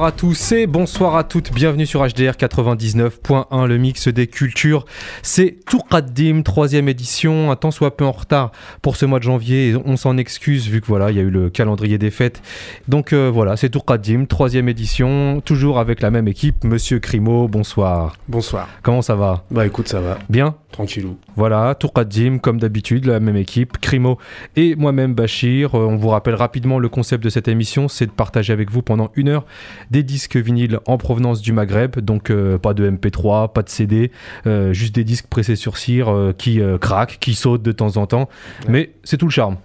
Bonsoir à tous et bonsoir à toutes. Bienvenue sur HDR 99.1, le mix des cultures. C'est Tourqaddim, troisième édition, un temps soit peu en retard pour ce mois de janvier. On s'en excuse vu que voilà, il y a eu le calendrier des fêtes. Donc euh, voilà, c'est Tourqaddim, troisième édition, toujours avec la même équipe. Monsieur Crimo, bonsoir. Bonsoir. Comment ça va? Bah écoute, ça va. Bien? Tranquillou. Voilà, Tourqaddim, comme d'habitude, la même équipe, Crimo et moi-même Bachir. Euh, on vous rappelle rapidement le concept de cette émission, c'est de partager avec vous pendant une heure des disques vinyles en provenance du Maghreb, donc euh, pas de MP3, pas de CD, euh, juste des disques pressés sur cire euh, qui craquent, qui sautent de temps en temps, mais c'est tout le charme.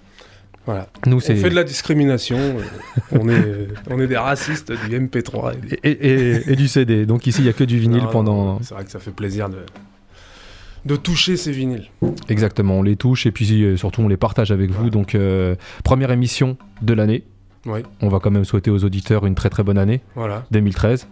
Voilà. Nous, On fait de la discrimination. on, est, on est des racistes du MP3. et des- et, et- et du CD. Donc ici, il y a que du vinyle Non, pendant. C'est vrai que ça fait plaisir de, de toucher ces vinyles. Exactement, on les touche et puis euh, surtout on les partage avec vous. Donc euh, première émission de l'année. Oui, On va quand même souhaiter aux auditeurs une très très bonne année voilà. 2013.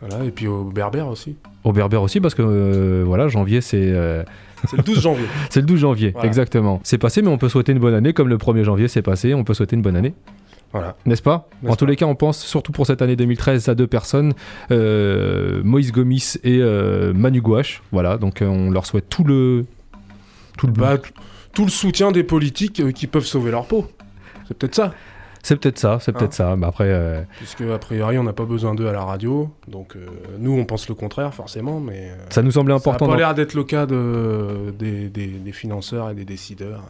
voilà. Et puis au Berbère aussi. Au Berbère aussi parce que euh, voilà janvier c'est euh, C'est le 12 janvier. c'est le 12 janvier Voilà. exactement. C'est passé mais on peut souhaiter une bonne année comme le 1er janvier c'est passé, on peut souhaiter une bonne année. Voilà. N'est-ce pas N'est-ce En tous les cas, on pense surtout pour cette année 2013 à deux personnes, euh, Moïse Gomis et euh, Manu Gouache. Voilà, donc euh, on leur souhaite tout le tout le Bah, tout le soutien des politiques qui peuvent sauver leur peau. C'est peut-être ça. C'est peut-être ça, c'est peut-être Hein ça. Mais après, euh, Puisque, a priori, on n'a pas besoin d'eux à la radio. Donc, nous, on pense le contraire, forcément. Mais ça nous semblait ça n'a important. pas l'air d'être le cas de, des, des- des financeurs et des décideurs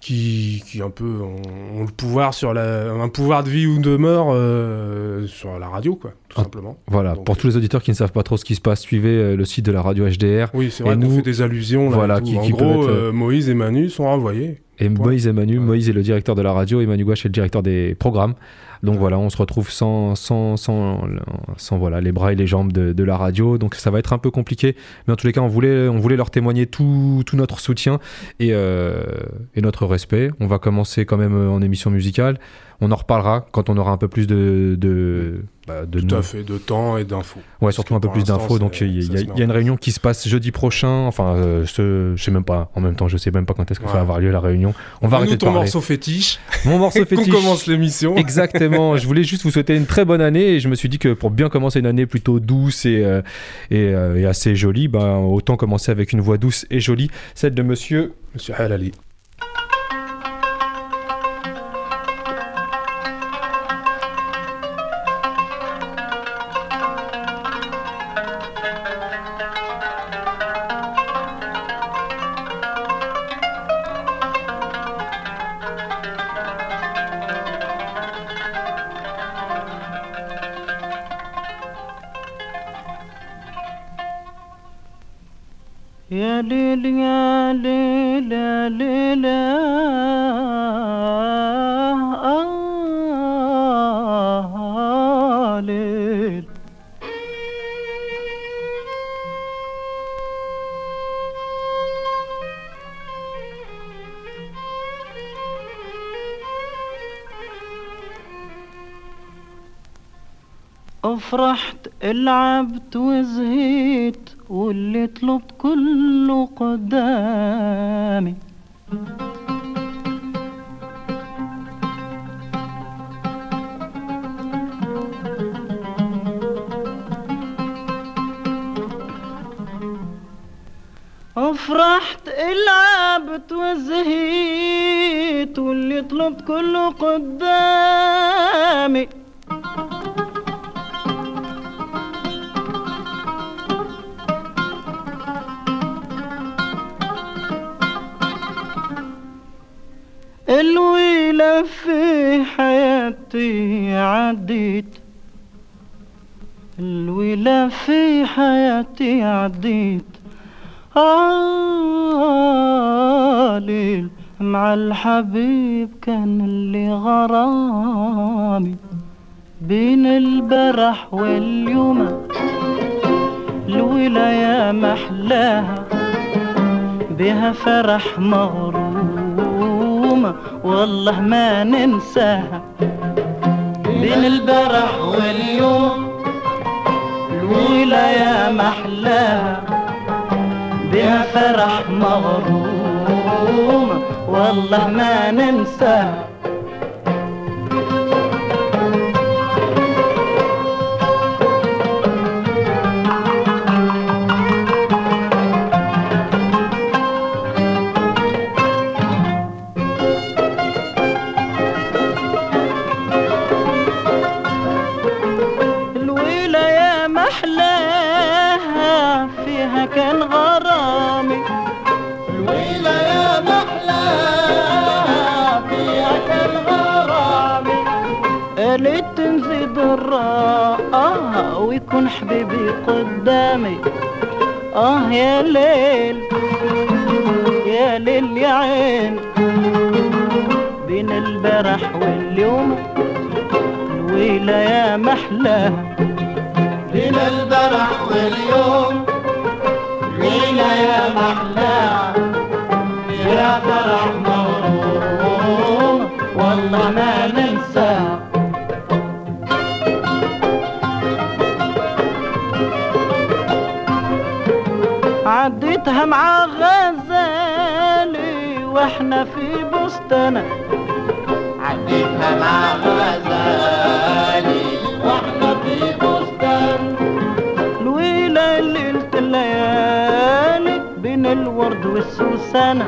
qui, qui un peu ont, ont le pouvoir sur la, un pouvoir de vie ou de mort euh, sur la radio, quoi, tout Ah. simplement. Voilà, Donc, pour tous les auditeurs qui ne savent pas trop ce qui se passe, suivez euh, le site de la radio HDR. Oui, c'est Et vrai qu'on nous- fait des allusions. Là, voilà, et qui- en qui gros, être, euh, Moïse et Manu sont renvoyés. Et. Moïse et Manu, Ouais. Moïse est le directeur de la radio et Manu Gouache est le directeur des programmes. Donc voilà, on se retrouve sans, sans, sans, sans voilà, les bras et les jambes de, de la radio. Donc ça va être un peu compliqué. Mais en tous les cas, on voulait, on voulait leur témoigner tout, tout notre soutien et, euh, et notre respect. On va commencer quand même euh, en émission musicale. On en reparlera quand on aura un peu plus de... de, bah, de Tout no- à fait, de temps et d'infos. Ouais, surtout un peu plus d'infos. Donc il y, a- y y une réunion qui se passe jeudi prochain. Enfin, euh, je, je sais même pas. En même temps, je sais même pas quand est-ce que ça va avoir lieu la réunion. On va Donne-nous arrêter de ton parler. morceau fétiche. Mon morceau fétiche. commence l'émission. Exactement. Je voulais juste vous souhaiter une très bonne année et je me suis dit que pour bien commencer une année plutôt douce et, euh, euh, et assez jolie, ben, autant commencer avec une voix douce et jolie, celle de Monsieur Monsieur Halali. أفرحت لعبت وزهيت واللي طلبت كله قدامي. أفرحت لعبت وزهيت واللي طلبت كله قدامي. الويلة في حياتي عديت. الويلة في حياتي عديت. ليل مع الحبيب كان اللي غرامي. بين البرح واليوم الويلة يا محلاها بها فرح مغرومة والله ما ننساها. بين البرح واليوم الويلة يا محلاها. بها فرح مغرومة والله ما ننساها. فيها كان غرامي الويلة يا محلاها فيها كان غرامي قالت تنزيد الراء آه ويكون حبيبي قدامي. آه يا ليل يا ليل يا عين. بين البرح واليوم الويلة يا محلاها بين البرح واليوم الويلة يا محلاها يا فرح مغروم والله ما ننساها عديتها مع غزالي وإحنا في بستانة عديتها مع غزالي والسوسنة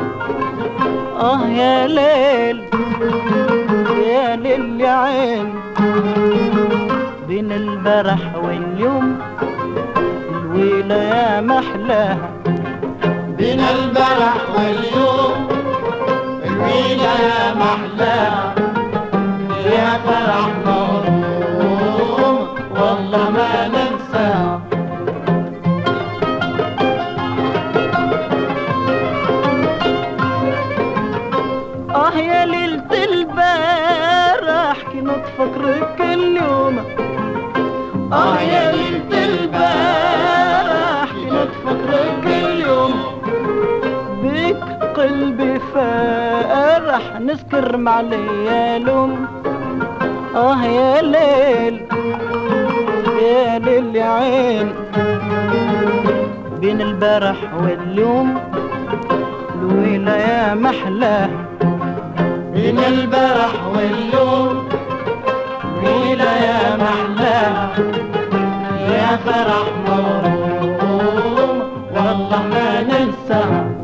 آه يا ليل يا ليل يا عين بين البرح واليوم الويلة يا محلاها. بين البرح واليوم الويلة يا محلاها. يا فرح مغروم والله ما ننساها. نسكر مع ليالهم آه يا ليل يا ليل يا عين. بين البارح واليوم الويلة يا محلاه بين البرح واليوم ليلة يا محلاها يا فرح مغروم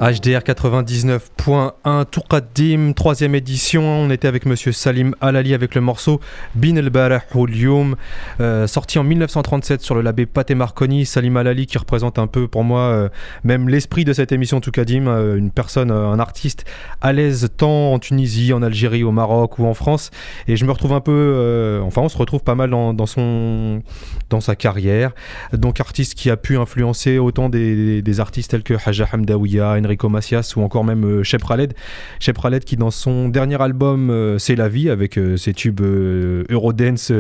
HDR 99.1 Tourqaddim, troisième édition. On était avec Monsieur Salim Alali avec le morceau Bin el Barah Lyoum, euh, sorti en 1937 sur le label Pate Marconi. Salim Alali qui représente un peu pour moi euh, même l'esprit de cette émission Tourqaddim, euh, une personne, euh, un artiste à l'aise tant en Tunisie, en Algérie, au Maroc ou en France. Et je me retrouve un peu, enfin on se retrouve pas mal dans, son, dans sa carrière. Donc artiste qui a pu influencer autant des, artistes tels que Haja Hamdawiya, Enrico Macias ou encore même euh, Shep Khaled. Shep Khaled qui dans son dernier album euh, C'est la vie avec euh, ses tubes Eurodance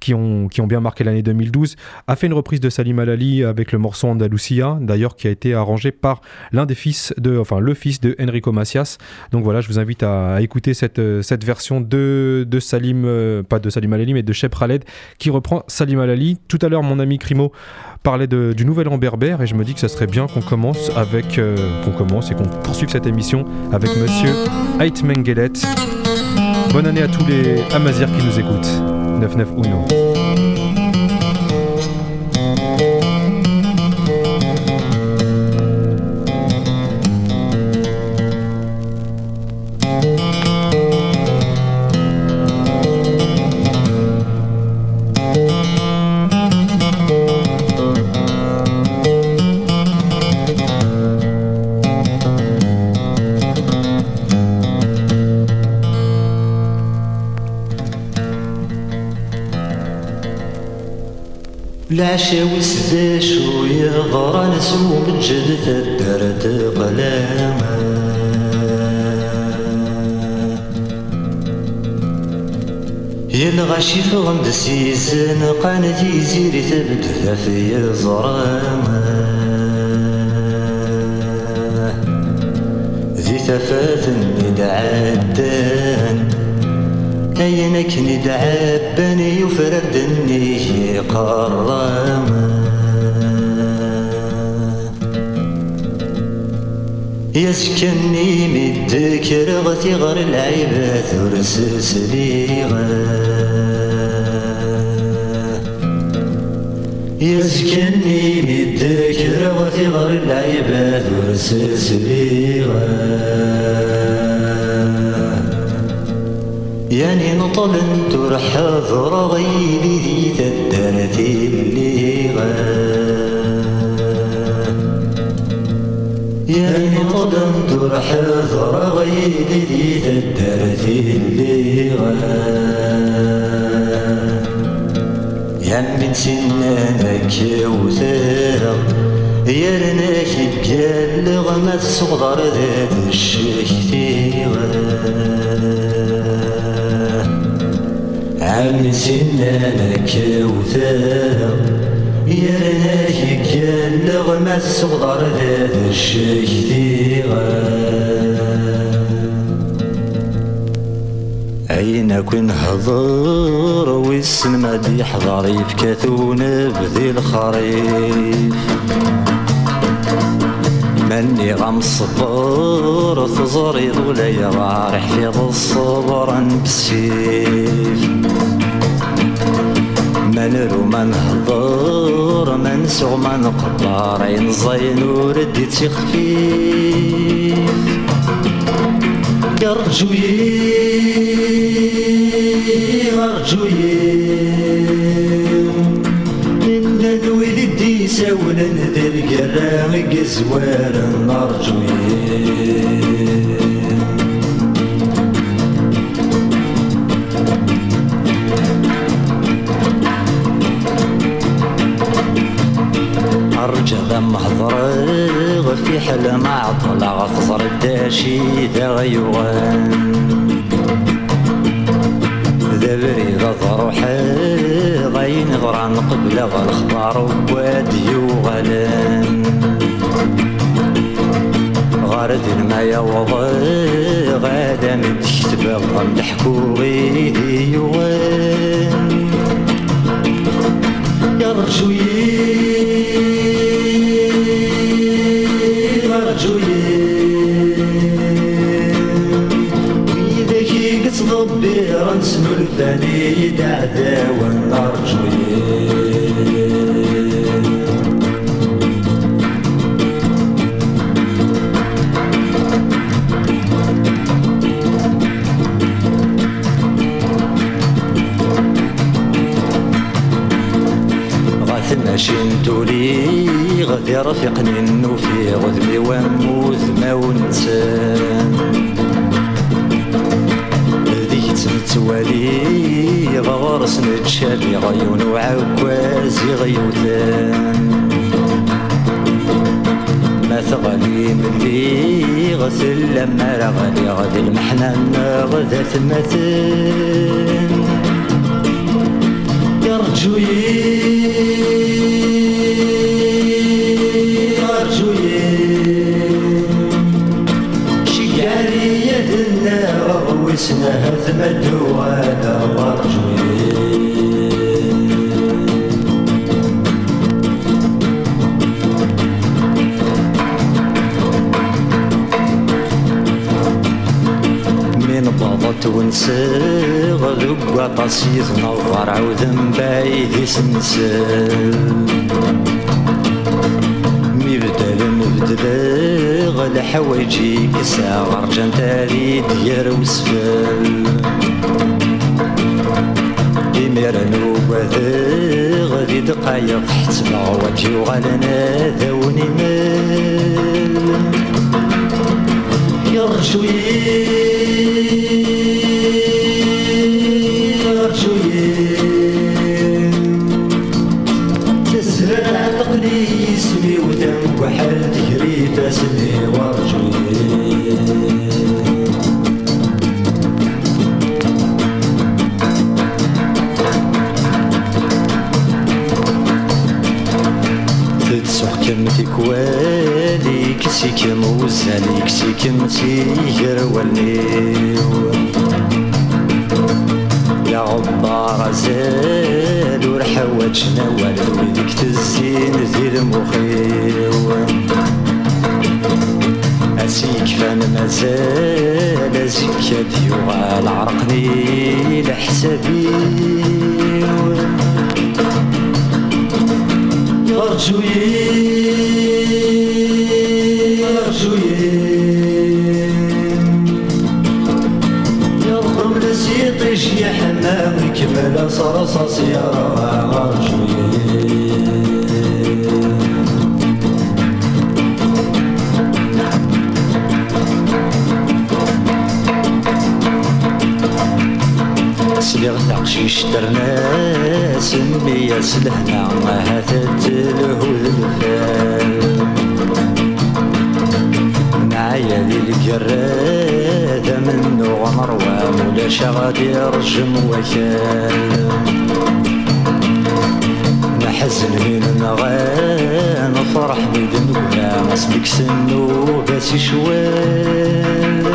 qui, ont, qui ont bien marqué l'année 2012 a fait une reprise de Salim Alali avec le morceau Andalusia d'ailleurs qui a été arrangé par l'un des fils de enfin le fils de Enrico Macias. Donc voilà, je vous invite à, écouter cette, cette version de, de Salim pas de Salim Alali mais de Shep Khaled qui reprend Salim Alali. Tout à l'heure mon ami Crimo parlait de- du nouvel an berbère et je me dis que ça serait bien qu'on commence avec euh, qu'on commence et qu'on poursuive cette émission avec monsieur Ait Mengelet. Bonne année à tous les Amazirs qui nous écoutent. 991. العشا وسداش ويغرى نسو من جد الدرد قلاما يا الغاشي فغند سيزن قانتي زيري في زراما ذي ثفات ندعدان أينك ندعبني وفردني قراما يسكني مدكر غتي غر العيبات ورسس ليغا يسكني مدكر غتي غر العيبات ورسس ليغا يعني نطل ترح ذر غيلي ذي تدرتي اللي يعني قدم ترح ذرا غيدي دي تدرتي اللي يا من سنانك وثاق يرناك قال غما الصغر ذات الشكتي عم سنانك وثاق. يرناك قال غما الصغر ذات الشكتي أين كن هضر ويسن ما دي حضر يفكثون بذي الخريف؟ مني غم صبر تزري ولا يرارح في الصبر بالسيف من رو من هضر من سو من قبار عين زين وردي تخفيف. أرجوي أرجوي. إن الويل دي سولا ذي القرام قزوار ذم هضرغ في حلم عطلع خضر الداشي ذا غيوان. ذا بريد ضروحي غين غران قبل غالخبار ووادي وغلان غارد ما يوضي غادا من تكتب غم حكوغي يوان. أرجوي الثاني دعدا ونرجوي غاث ماشين تولي غادي رفيقني النوفي غذبي وموت ما ونسان غورس نتشالي غيون وعكازي غيوثان ما ثغلي ملي غسل لما رغلي غادي المحنان غدا ثمثان أرجوي أرجوي ذق قصيد نظر عوذ بايد سنسال مبدل مبدل غل حوايجي كسا غرجان تالي ديار وسفال إميرا وبذا غادي دقايق حتما وجي وغالنا ذاوني مال يرجوي تكوالي كسي كم وزالي كسي كم تيجر والنيو يا غبار زال ورحوجنا ولو يدك تزين ذي المخيو أسيك فان مازال أزيك ديوغال عرقني لحسابي أرجوي لبس رصاص يرى عرشي سليغ تقشيش درنا سمية سلهنا هاتت الهول الفال. معايا للقرار ولا شغاد يرجم وكال نحزن من نغان فرح بدموع اسمك سنو بس شوال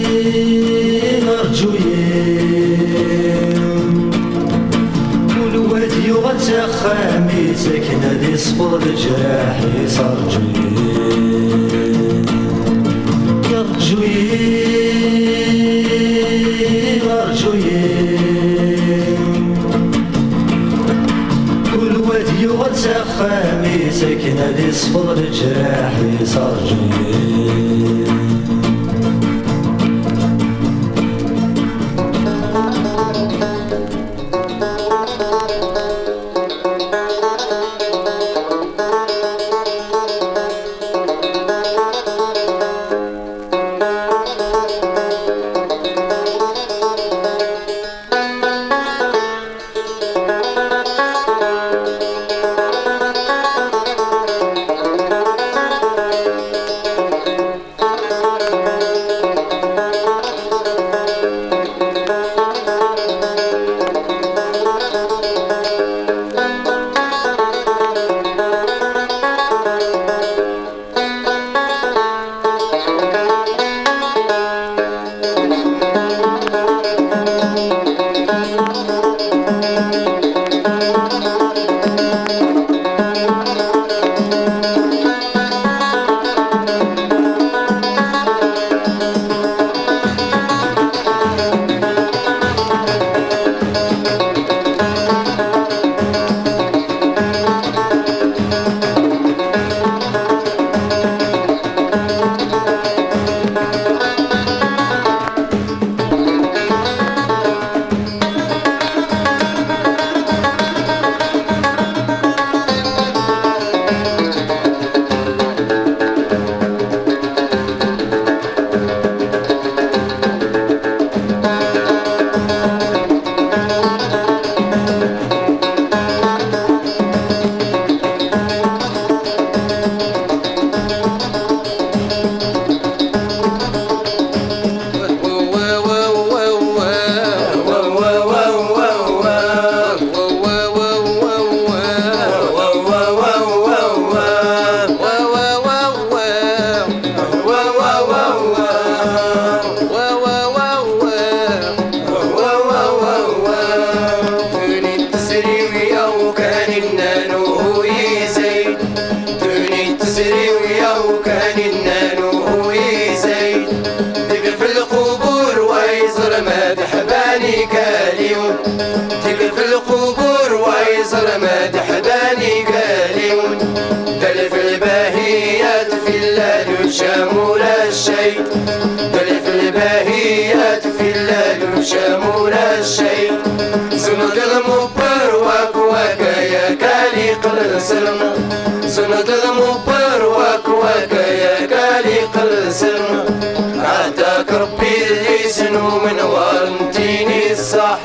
أرجوين أرجوين والواد يغتى خامي ساكنة دي صفر جراحي صرجوين خامي ساكنة دي صفر جراحي صرجوين شمول وارنتيني الصح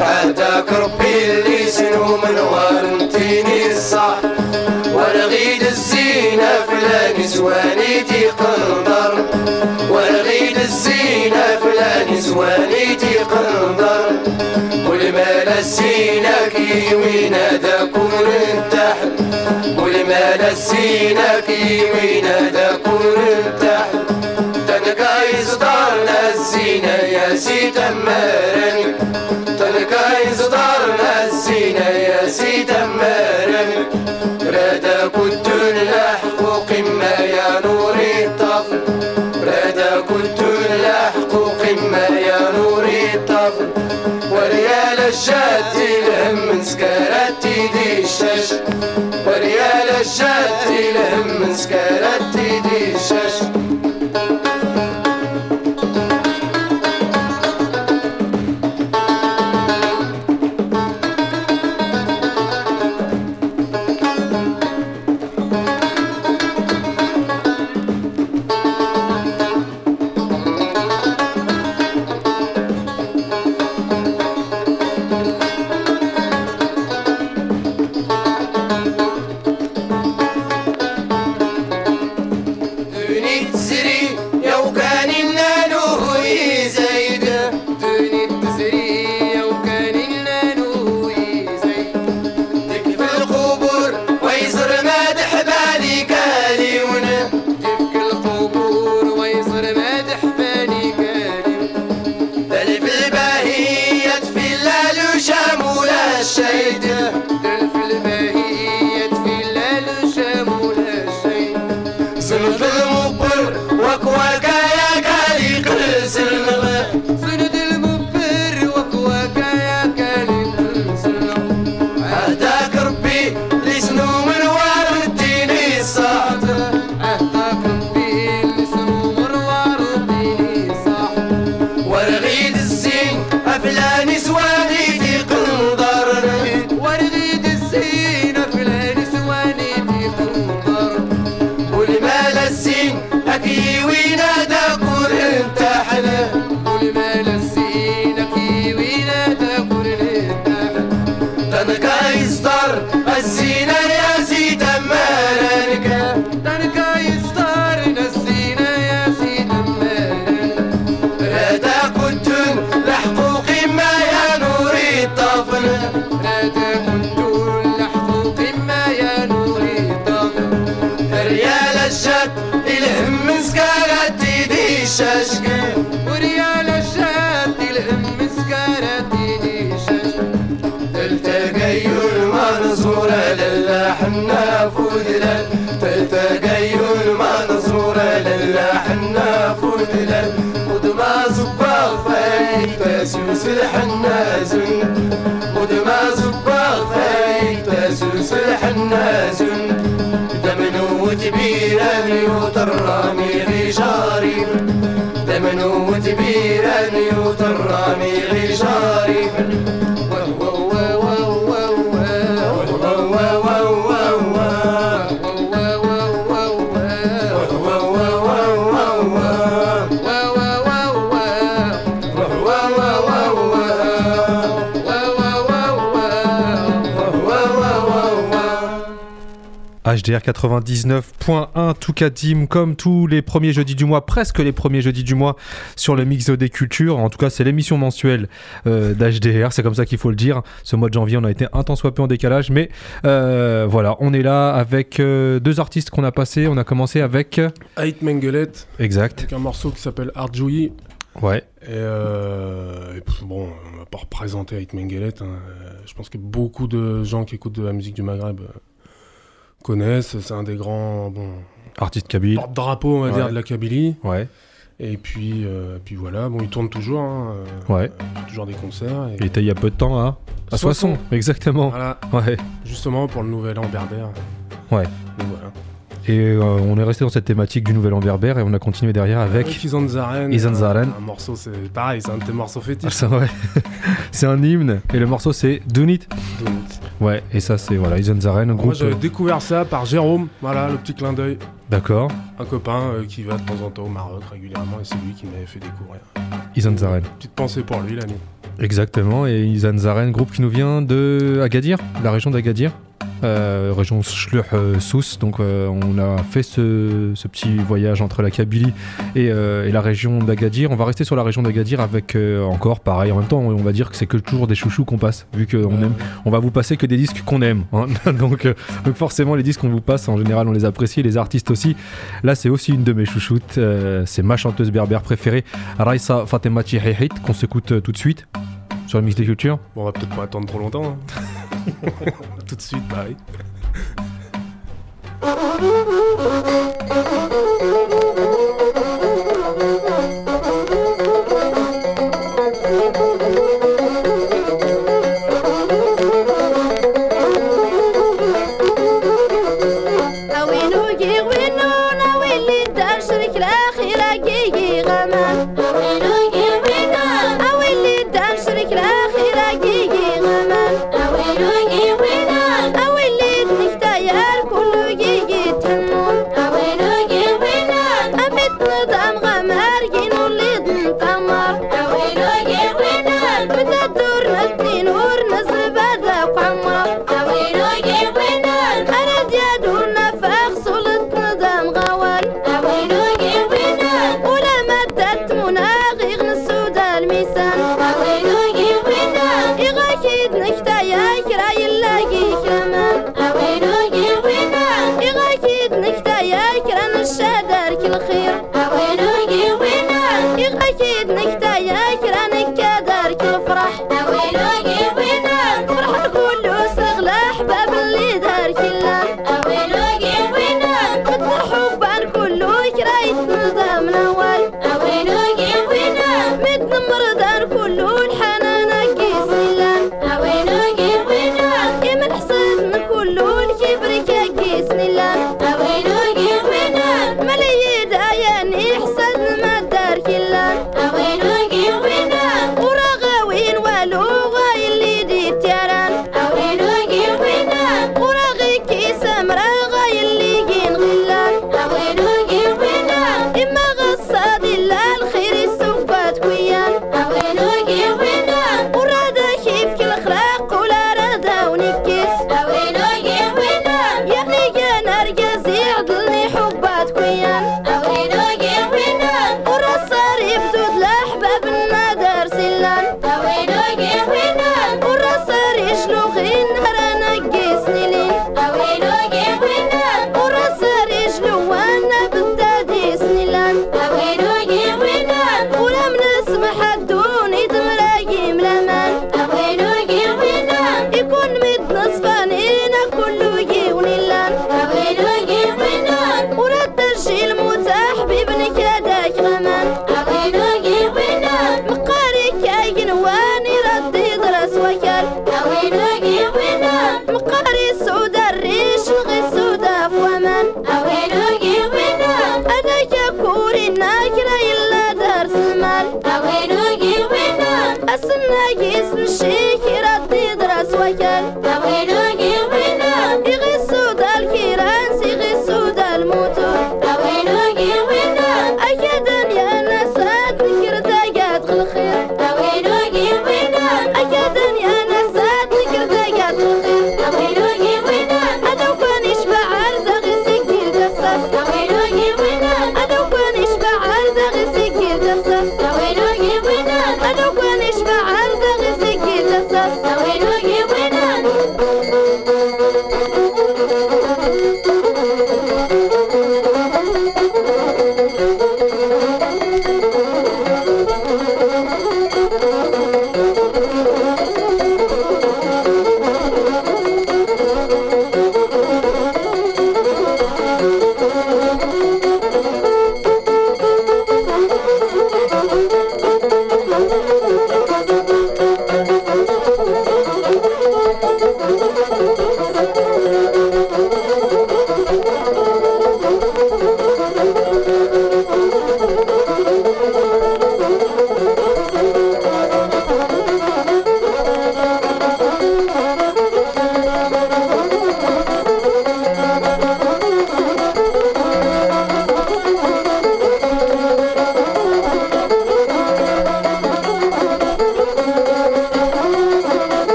عداك ربي اللي سنو من وارنتيني الصح ورغيد الزينة في النسواني تقندر ورغيد الزينة في النسواني تقندر والمال الزينة كيوين دا كون تحت والمال الزينة كيوين دا كون دارنا الزينة يا سيد أمارن تنقايز دارنا الزينة يا سيد أمارن وتبيرا يوترامي غي شارف دمن وتبيرا يوترامي غي HDR 99.1 Toukadim comme tous les premiers jeudis du mois, presque les premiers jeudis du mois sur le Mix des Cultures. En tout cas, c'est l'émission mensuelle euh, d'HDR, c'est comme ça qu'il faut le dire. Ce mois de janvier, on a été un temps soit peu en décalage, mais euh, voilà, on est là avec euh, deux artistes qu'on a passés. On a commencé avec... Ait Mengelet, Exact. avec un morceau qui s'appelle Arjoui. Ouais. Et, euh, bon, on va pas représenter Ait Mengelet. hein. Je pense que beaucoup de gens qui écoutent de la musique du Maghreb connaissent. C'est un des grands bon, Artiste Kabyle. porte-drapeaux, on va Ouais. dire, de la Kabylie. Ouais. Et puis, euh, puis voilà, bon, il tourne toujours. hein, euh, Ouais. Toujours des concerts. Il Et, était il y a peu de temps à, à Soissons. Soissons. Exactement. voilà, Ouais. justement pour le nouvel an berbère. Ouais. Donc voilà. Et euh, on est resté dans cette thématique du nouvel an berbère et on a continué derrière avec... Izan Zaren. Izan Zaren. Un morceau, c'est pareil, c'est un de tes morceaux Ah, fétiches. ça, ouais. c'est un hymne et le morceau c'est Dunit. Ouais, et ça c'est voilà, Ison Zaren, Moi j'avais euh, découvert ça par Jérôme, voilà le petit clin d'œil. D'accord, Un copain euh, qui va de temps en temps au Maroc régulièrement et c'est lui qui m'avait fait découvrir. Ison Zaren. Petite pensée pour lui l'année. Exactement, et Ison Zaren, groupe qui nous vient de Agadir, la région d'Agadir, euh, région Schluch-Souss. Donc euh, on a fait ce, ce petit voyage entre la Kabylie et, euh, et la région d'Agadir. On va rester sur la région d'Agadir avec encore pareil. En même temps, on va dire que c'est que toujours des chouchous qu'on passe, vu qu'on aime. On va vous passer que des disques qu'on aime. hein. donc, donc forcément, les disques qu'on vous passe, en général, on les apprécie, les artistes aussi. Là, c'est aussi une de mes chouchoutes. euh, c'est ma chanteuse berbère préférée, Raissa Fatema Hihit, qu'on s'écoute euh, tout de suite sur le mix des cultures. Bon, on va peut-être pas attendre trop longtemps. hein. Tout de suite, bah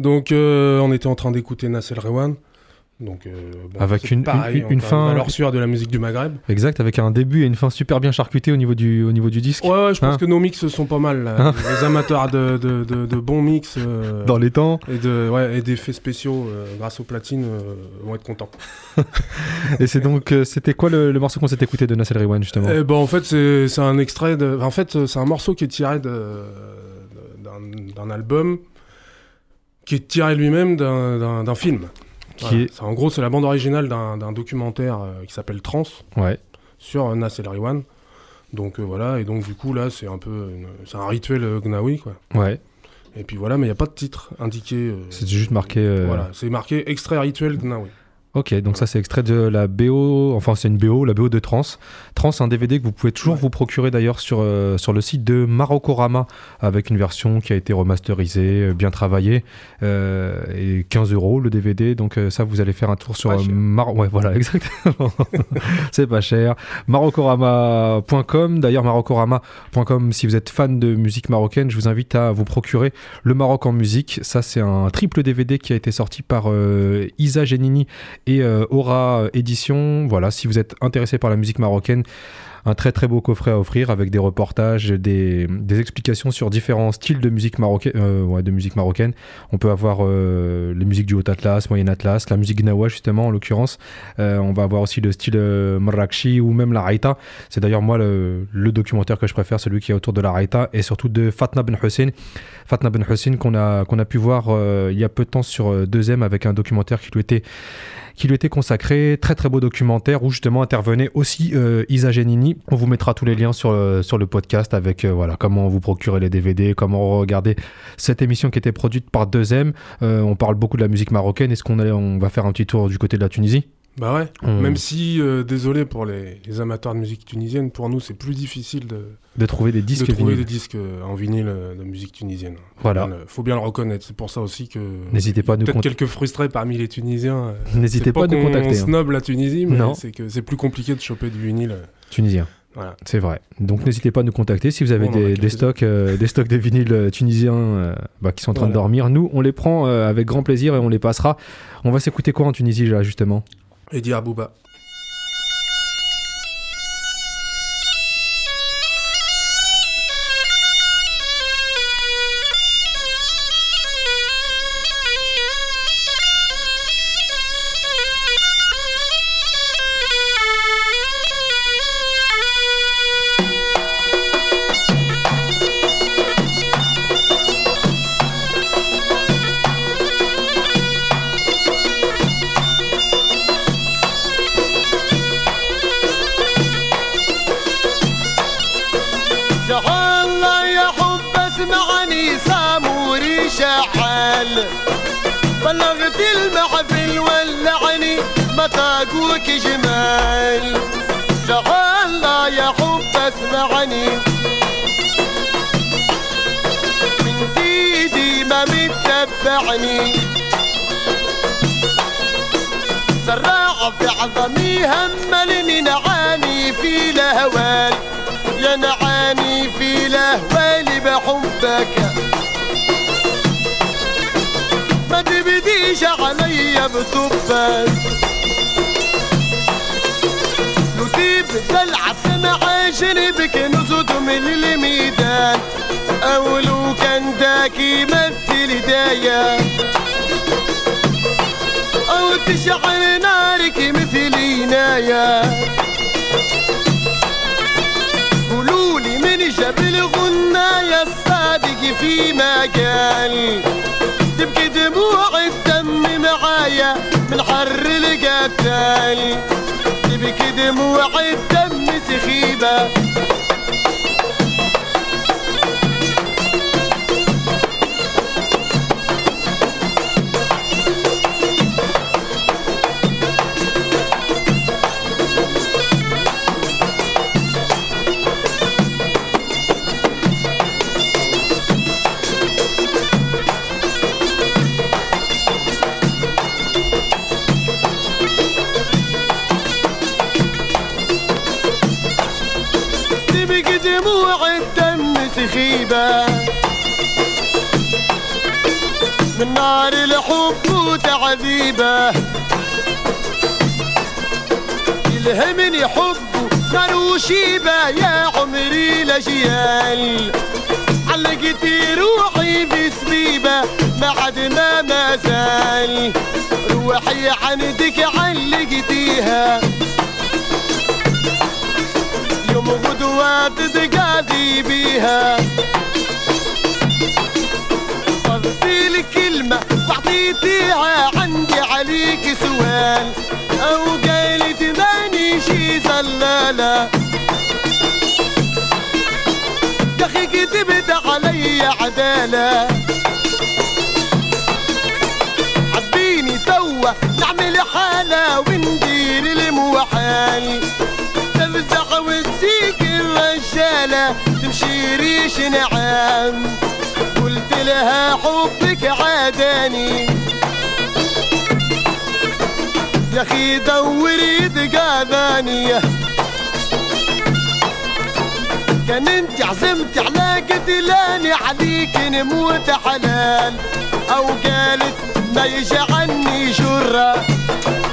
Donc, euh, on était en train d'écouter Nassel Rewan. Donc, euh, bon, Avec une- pareil, une- on une fin- leur sueur de la musique du Maghreb. Exact, avec un début et une fin super bien charcutée au niveau du, au niveau du disque. Ouais, ouais, je pense Hein que nos mix sont pas mal. là. Hein Les amateurs de, de, de- de bons mix euh, Dans les temps. et de ouais, et d'effets spéciaux euh, grâce aux platines vont être contents. Et c'est donc, c'était quoi le, le morceau qu'on s'est écouté de Nassel Rewan justement? Eh ben, en fait, c'est un extrait de. En fait, c'est un morceau qui est tiré de- d'un album qui est tiré lui-même d'un- film. Qui est- En gros, c'est la bande originale d'un documentaire euh, qui s'appelle Trans Ouais. sur euh, Nas El Riwan. Donc euh, voilà, et donc du coup là, c'est un peu. C'est un rituel euh, Gnawi, quoi. Ouais. Et puis voilà, mais il n'y a pas de titre indiqué. C'est juste marqué. euh, Voilà, c'est marqué extrait rituel Gnawi. Ok, donc ça c'est extrait de la BO, enfin c'est une BO, la BO de Trans. Trans, un DVD que vous pouvez toujours Ouais. vous procurer d'ailleurs sur, euh, sur le site de Marocorama avec une version qui a été remasterisée, euh, bien travaillée, euh, et 15 euros le DVD. Donc euh, ça vous allez faire un tour sur. Mar- ouais voilà exactement, c'est pas cher. Marocorama.com. D'ailleurs marocorama.com si vous êtes fan de musique marocaine, je vous invite à vous procurer le Maroc en musique. Ça c'est un triple DVD qui a été sorti par Isa Genini et euh, Aura Édition. Voilà, si vous êtes intéressé par la musique marocaine, un très très beau coffret à offrir avec des reportages, des, explications sur différents styles de musique, marocaine, euh. On peut avoir euh, les musiques du Haut Atlas, Moyen Atlas, la musique Gnawa justement en l'occurrence. Euh, on va avoir aussi le style Marrakchi ou même la Raïta. C'est d'ailleurs moi le, documentaire que je préfère, celui qui est autour de la Raïta et surtout de Fatna Ben Hussein. Fatna Ben Hussein qu'on a, qu'on a pu voir il y a peu de temps sur 2M avec un documentaire qui lui était qui lui était consacré. Très très beau documentaire où justement intervenait aussi Isa Genini. On vous mettra tous les liens sur, le- sur le podcast avec euh, voilà comment vous procurer les DVD, comment regarder cette émission qui était produite par 2M. Euh, on parle beaucoup de la musique marocaine. Est-ce qu'on on va faire un petit tour du côté de la Tunisie? Bah ouais. On- Même si, euh, désolé pour les, les amateurs de musique tunisienne, pour nous c'est plus difficile de, De trouver des disques de trouver vinyles. des disques euh, en vinyle euh, de musique tunisienne. Voilà. Faut bien le- Faut bien le reconnaître. C'est pour ça aussi que. N'hésitez pas à nous Peut-être quelques frustrés parmi les Tunisiens. euh, N'hésitez pas à nous contacter. hein. snob la Tunisie, mais Non. c'est que c'est plus compliqué de choper du vinyle. Tunisien. Voilà. C'est vrai. Donc n'hésitez pas à nous contacter si vous avez des, stocks, euh, des stocks de vinyles euh, tunisiens euh, bah, qui sont en train de dormir. Nous, on les prend euh, avec grand plaisir et on les passera. On va s'écouter quoi en Tunisie là justement? Eddie Abouba. علي بطبك لو تبدل عسن عاشربك نزود من الميدان. أو لو كان داك يمثل دايا. أو تشعل نارك مثل عناية قولولي من جاب الغناية الصادق في مجال تبكي دموع الدم معايا من حر القتال. تبكي دموع الدم سخيبة. سخيبة من نار الحب وتعذيبه يلهمني حبه نار وشيبة يا عمري الأجيال علقت روحي في سبيبة بعد ما ما زال روحي عندك علقتيها. يوم غدوة تتقاضي بيها. حفظتي الكلمة وعطيتيها عندي عليك سؤال. أو قالت ماني شي زلالة. يا أخي كتبت علي عدالة. الرجالة تمشي ريش نعام قلت لها حبك عاداني. يا أخي دوري دقاذانية كان أنت عزمت على قتلاني عليك نموت حلال. أو قالت ما يجعلني جرة. أو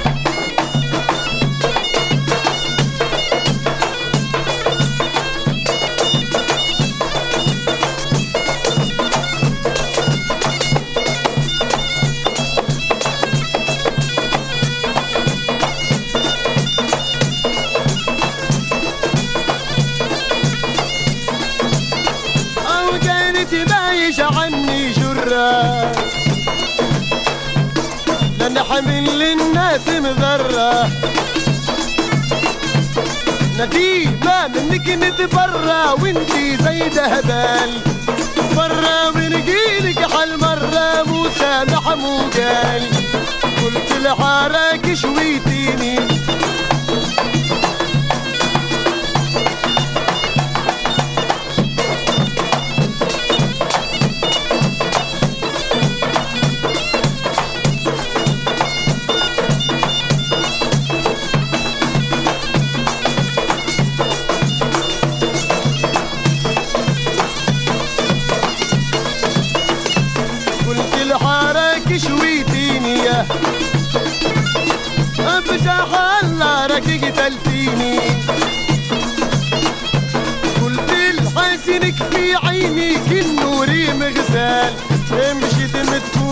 حمل للناس مذرة. نديمة منك نتبرى وانتي زي دهبال برا ونجيلك عالمرة مسامح مو قال قلت لحارك شويتيني.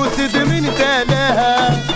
متكوسد من تلاها.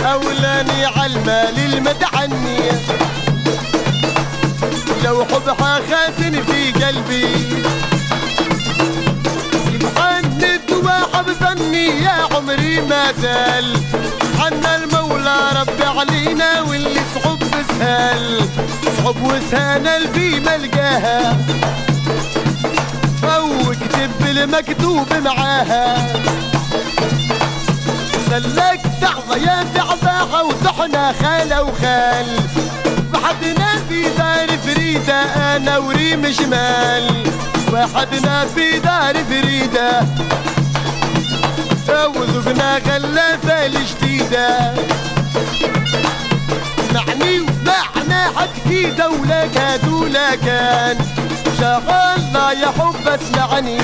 ومال أولاني عالمال المتعني لو حبها خازن في قلبي. يبقى الندوة حب ظني يا عمري ما زال. حنا المولى ربي علينا واللي صعب سهل صعب وسهل في ملقاها. أو اكتب المكتوب معاها. سلك تعظى يا تعباها وطحنا خالة وخال. وحدنا في دار فريدة أنا وريم شمال. وحدنا في دار فريدة. وذقنا غلافة الجديدة معني ومعنى حتكيدة ولا كاد ولا كان. شغال لا يا حب اسمعني.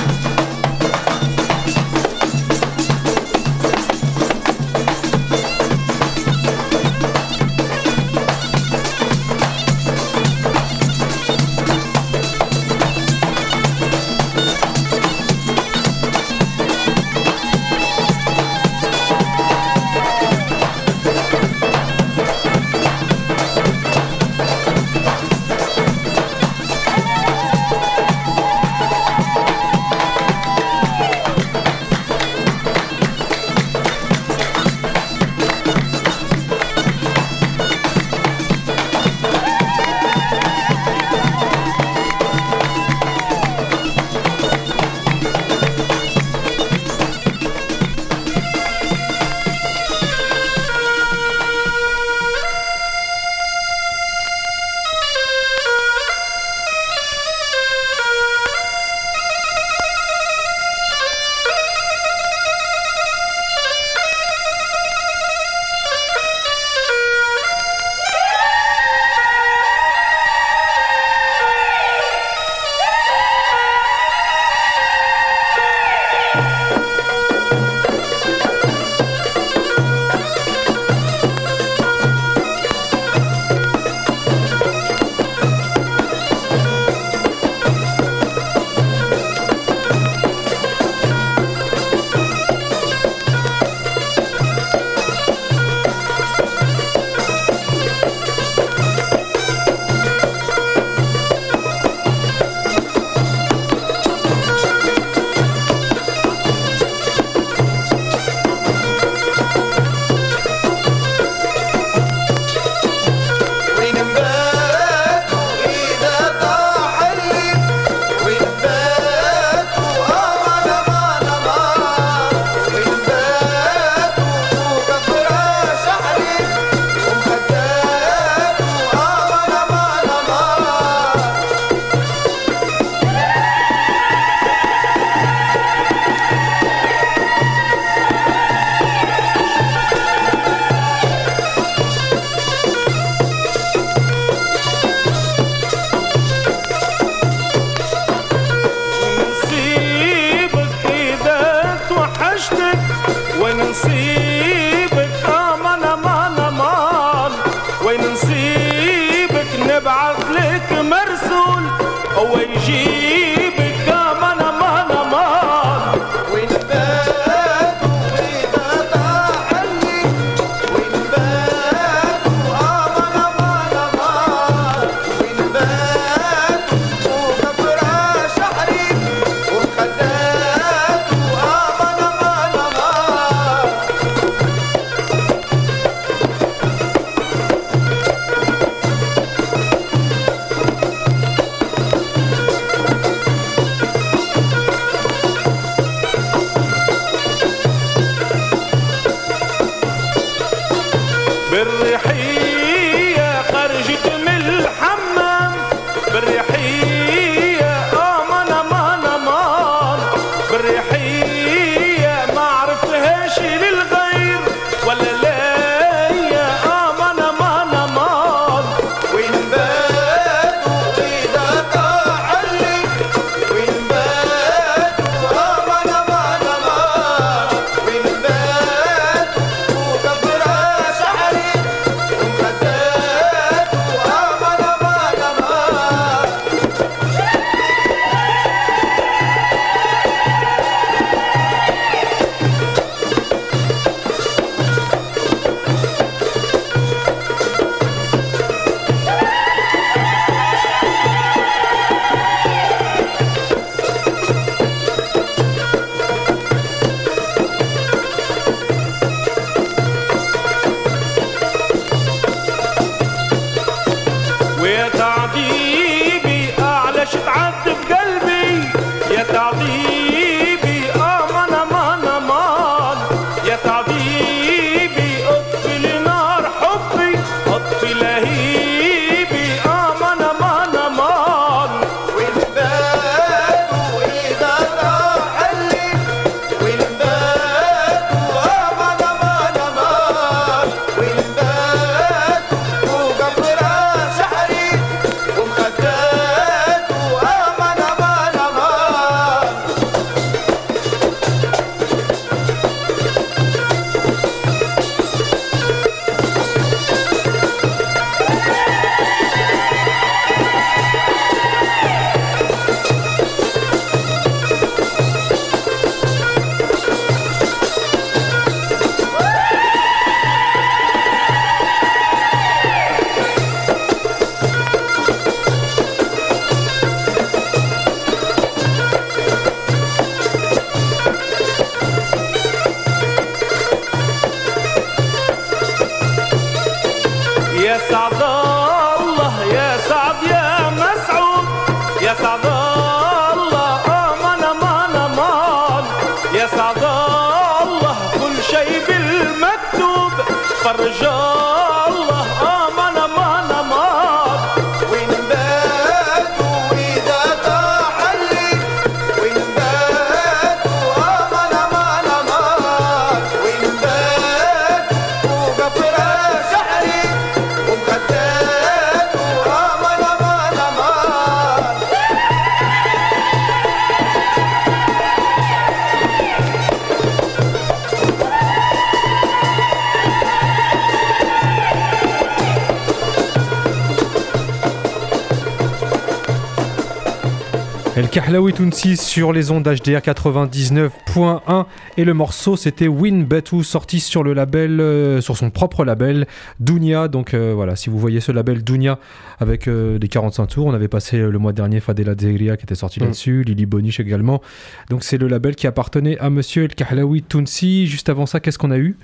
Tounsi sur les ondes HDR 99.1 et le morceau c'était Win Batu sorti sur le label euh, sur son propre label Dunia. Donc euh, voilà si vous voyez ce label Dunia avec euh, des 45 tours on avait passé euh, le mois dernier Fadela Zegria qui était sorti Mm. là-dessus Lily Boniche également. Donc c'est le label qui appartenait à monsieur El Kahlaoui Tounsi. Juste avant ça qu'est-ce qu'on a eu?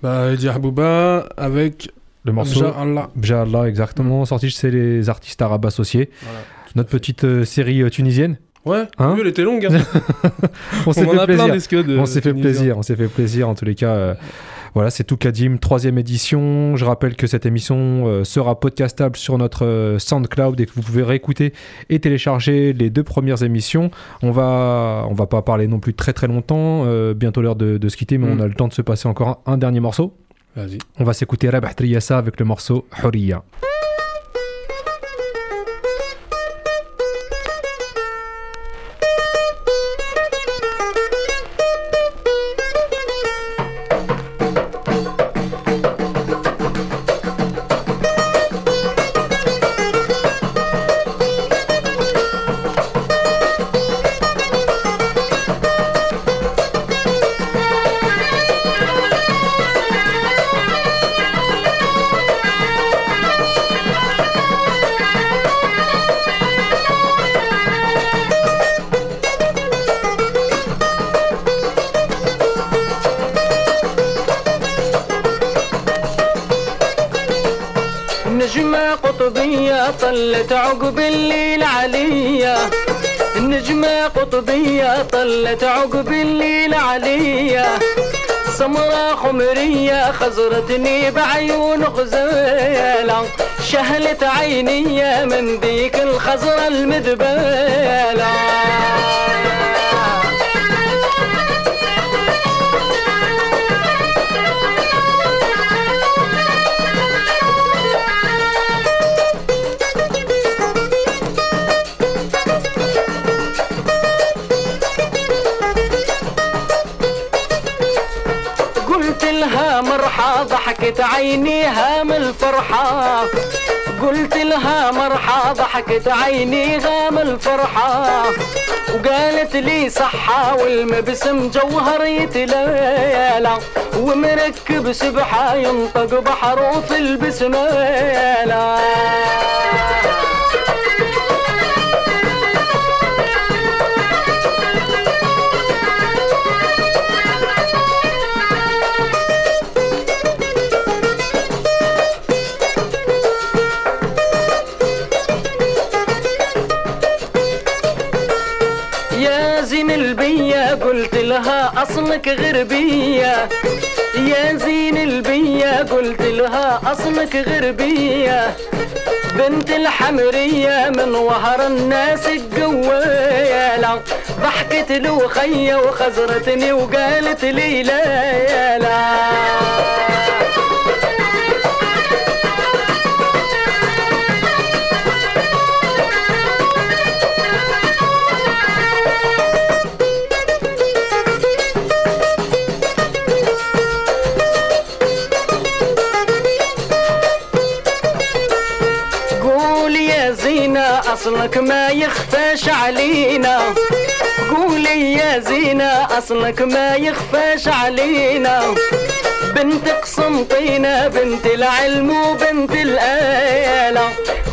Bah, Eddie Habouba avec le morceau Abja Allah. Bjallah exactement sorti chez les artistes arabes associés. Voilà. notre petite série tunisienne Ouais, Hein oui, elle était longue. hein. on s'est fait plaisir on s'est fait plaisir, on s'est fait plaisir en tous les cas. euh, voilà, c'est tout Kadim, troisième édition. Je rappelle que cette émission euh, sera podcastable sur notre euh, SoundCloud et que vous pouvez réécouter et télécharger les deux premières émissions. On va, on va pas parler non plus très très longtemps. euh, bientôt l'heure de, de se quitter, mais Mm. on a le temps de se passer encore un, un dernier morceau. Vas-y. On va s'écouter Rabah Triyassa avec le morceau Huriya. خزرتني بعيون غزالة شهلت عيني من ذيك الخزرة المذبالة ضحكت عينيها من الفرحة. قلت لها مرحى ضحكت عينيها من الفرحة. وقالت لي صحة والمبسم جوهر يتلالى ومركب سبحة ينطق بحروف البسمالة لها أصلك غربية. يا زين البية قلت لها أصلك غربية. بنت الحمرية من وهر الناس القوالة ضحكت له خية وخزرتني وقالت لي لا لا. أصلك ما يخفاش علينا. قولي يا زينة أصلك ما يخفاش علينا. بنت قسنطينة بنت العلم وبنت الآلة.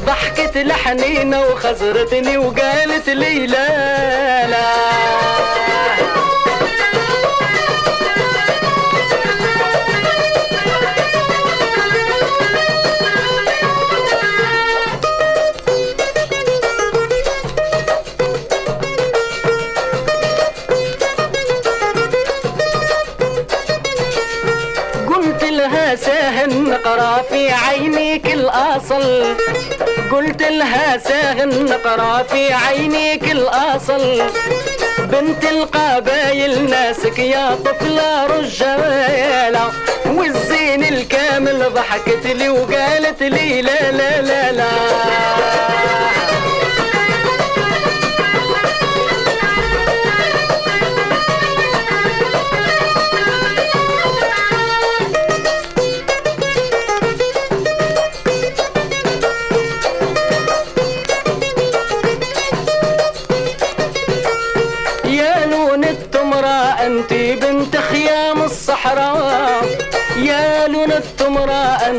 ضحكت لحنينة وخزرتني وقالت لي لا لا الأصل. قلت لها ساهن نقرا في عينيك الأصل. بنت القبايل ناسك يا طفلة رجالة والزين الكامل ضحكت لي وقالت لي لا لا لا لا.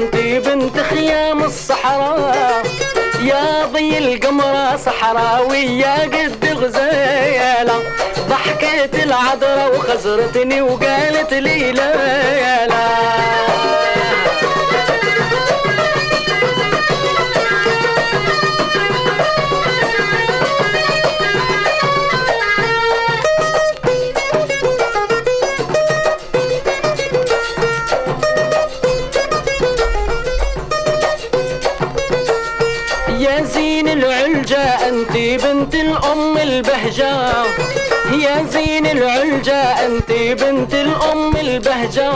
انت بنت خيام الصحراء يا ضي القمرة صحراوية قد غزالة ضحكت العذرة وخزرتني وقالت لي لا. بنت الأم البهجة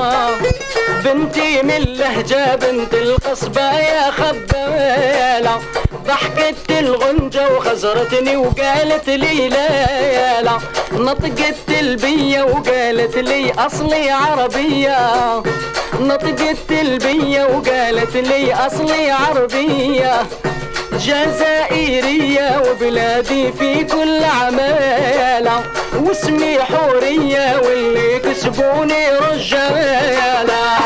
بنتي من لهجة بنت القصبة يا خبالة ضحكت الغنجة وخزرتني وقالت لي لا لا نطقت البية وقالت لي أصلي عربية. نطقت البية وقالت لي أصلي عربية. جزائرية وبلادي في كل عمالة واسمي حورية واللي كسبوني رجالة.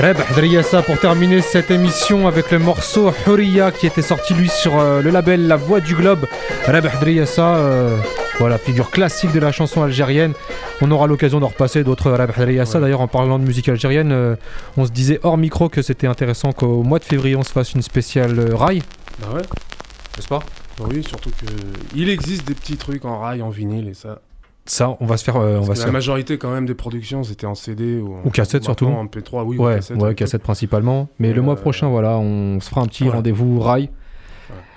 Reb Driassa pour terminer cette émission avec le morceau Horia qui était sorti lui sur euh, le label La Voix du Globe. Reb Driassa, euh, voilà, figure classique de la chanson algérienne. On aura l'occasion d'en repasser d'autres Reb Driassa. D'ailleurs, en parlant de musique algérienne, euh, on se disait hors micro que c'était intéressant qu'au mois de février on se fasse une spéciale euh, rail, Bah ouais. n'est-ce pas? Bah oui, surtout que il existe des petits trucs en rail, en vinyle et ça. Ça, on va se faire. euh, on va se la faire- majorité quand même des productions c'était en CD ou, en- Ou cassette, surtout. En MP3, oui. ou ouais, cassette, ouais, ouais, cassette principalement. Mais le mois euh, prochain, voilà, on se fera un petit voilà. rendez-vous rail.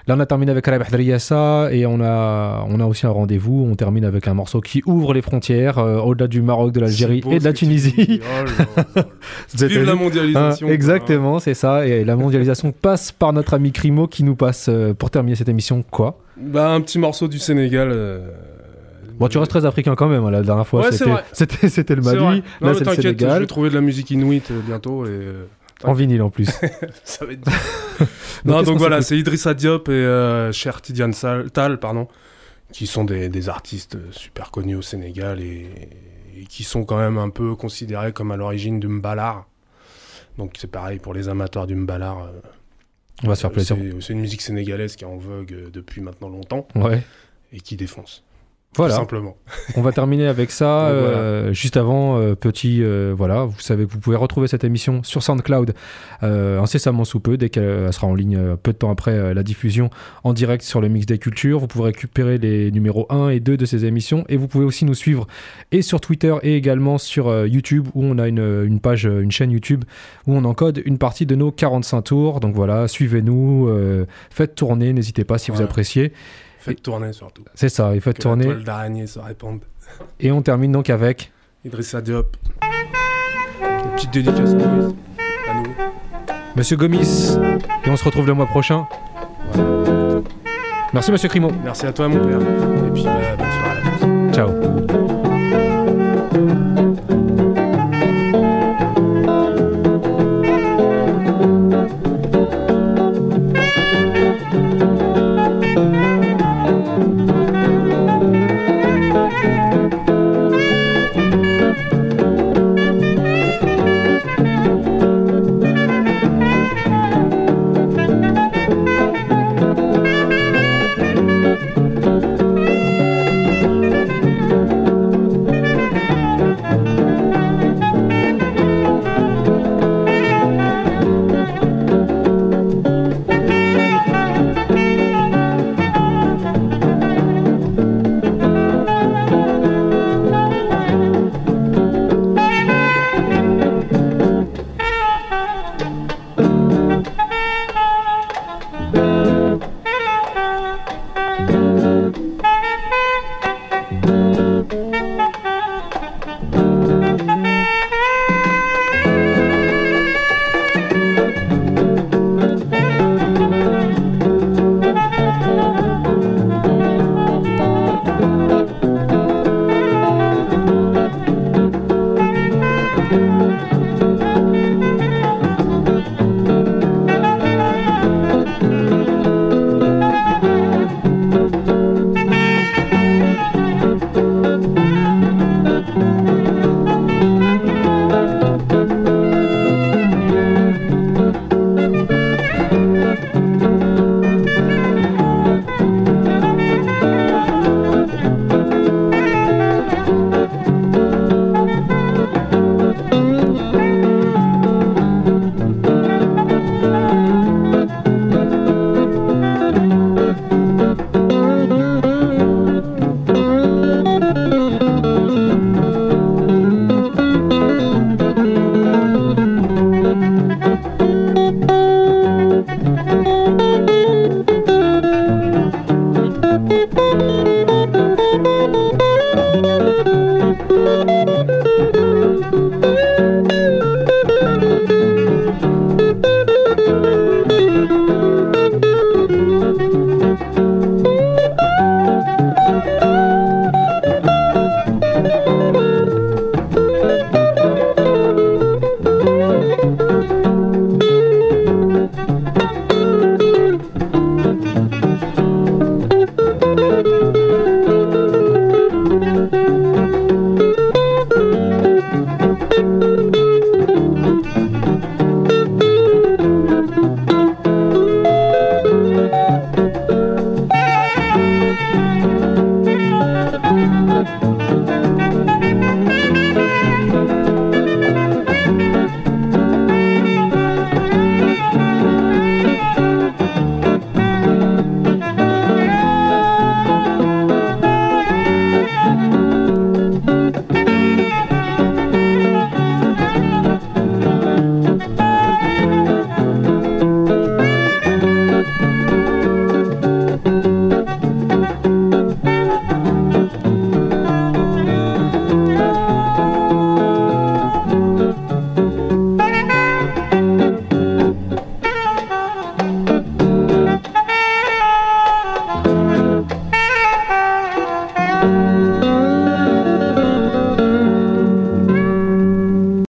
Là, on a terminé avec Reb Driassa et on a, on a aussi un rendez-vous. On termine avec un morceau qui ouvre les frontières euh, au-delà du Maroc, de l'Algérie et de la Tunisie. Oh Vive la Hein, mondialisation. quoi. exactement, c'est ça. Et la mondialisation passe par notre ami Crimo qui nous passe pour terminer cette émission quoi Bah un petit morceau du Sénégal. Bon, tu restes très africain quand même. hein, La dernière fois, Ouais, c'était, vrai. c'était, c'était le. Mali. Non, Là, c'est le t'inquiète, je Sénégal. vais trouver de la musique inuite euh, bientôt et euh, En vinyle en plus. ça va être. Non, donc voilà, c'est Idrissa Diop et euh, Cher Tidiane Tal, pardon, qui sont des, des artistes euh, super connus au Sénégal et, et qui sont quand même un peu considérés comme à l'origine du mbalar. Donc c'est pareil pour les amateurs du mbalar. euh, On va se faire plaisir. C'est une musique sénégalaise qui est en vogue depuis maintenant longtemps Ouais. et qui défonce. Voilà. Tout simplement. On va terminer avec ça. Donc, voilà. euh, Juste avant, euh, petit, euh, voilà, vous savez que vous pouvez retrouver cette émission sur SoundCloud incessamment sous peu, dès qu'elle sera en ligne peu de temps après la diffusion en direct sur le Mix des Cultures. Vous pouvez récupérer les numéros 1 et 2 de ces émissions et vous pouvez aussi nous suivre et sur Twitter et également sur YouTube où on a une, une page, une chaîne YouTube où on encode une partie de nos 45 tours. Donc voilà, suivez-nous, faites tourner, n'hésitez pas si vous appréciez. Faites tourner surtout. C'est ça, faites Que tourner. toile d'araignée se répande. Et on termine donc avec Idrissa Diop. Une petite dédicace à nous. Monsieur Gomis. Et on se retrouve le mois prochain. Merci Monsieur Crimo. Merci à toi mon père. Et puis bah, bonne soirée à tous. Ciao.